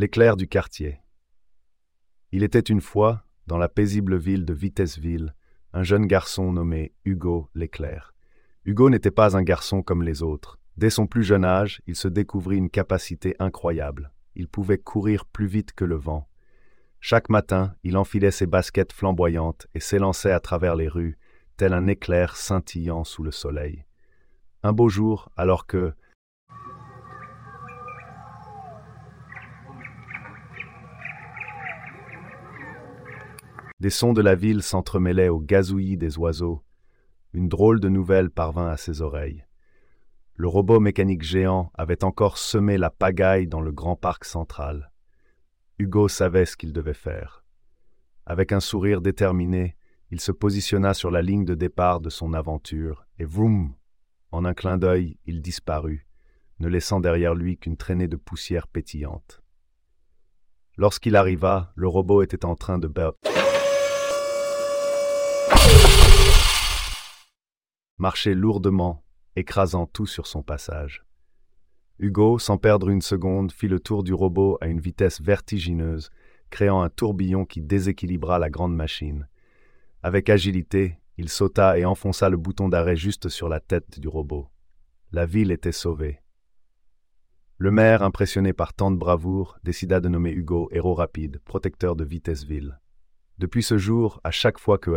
L'éclair du quartier. Il était une fois, dans la paisible ville de Vitesseville, un jeune garçon nommé Hugo l'éclair. Hugo n'était pas un garçon comme les autres. Dès son plus jeune âge, il se découvrit une capacité incroyable. Il pouvait courir plus vite que le vent. Chaque matin, il enfilait ses baskets flamboyantes et s'élançait à travers les rues, tel un éclair scintillant sous le soleil. Un beau jour, alors que, Des sons de la ville s'entremêlaient au gazouillis des oiseaux. Une drôle de nouvelle parvint à ses oreilles. Le robot mécanique géant avait encore semé la pagaille dans le grand parc central. Hugo savait ce qu'il devait faire. Avec un sourire déterminé, il se positionna sur la ligne de départ de son aventure, et vroom En un clin d'œil, il disparut, ne laissant derrière lui qu'une traînée de poussière pétillante. Lorsqu'il arriva, le robot était en train de marchait lourdement, écrasant tout sur son passage. Hugo, sans perdre une seconde, fit le tour du robot à une vitesse vertigineuse, créant un tourbillon qui déséquilibra la grande machine. Avec agilité, il sauta et enfonça le bouton d'arrêt juste sur la tête du robot. La ville était sauvée. Le maire, impressionné par tant de bravoure, décida de nommer Hugo héros rapide, protecteur de Vitesseville. Depuis ce jour, à chaque fois que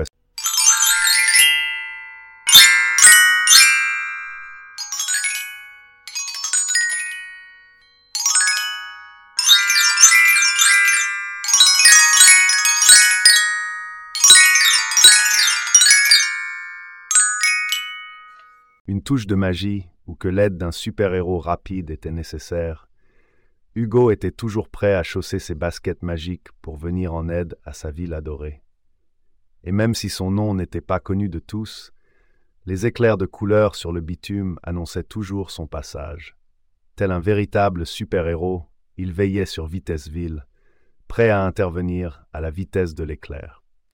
une touche de magie ou que l'aide d'un super-héros rapide était nécessaire, Hugo était toujours prêt à chausser ses baskets magiques pour venir en aide à sa ville adorée. Et même si son nom n'était pas connu de tous, les éclairs de couleur sur le bitume annonçaient toujours son passage. Tel un véritable super-héros, il veillait sur Vitesseville, prêt à intervenir à la vitesse de l'éclair.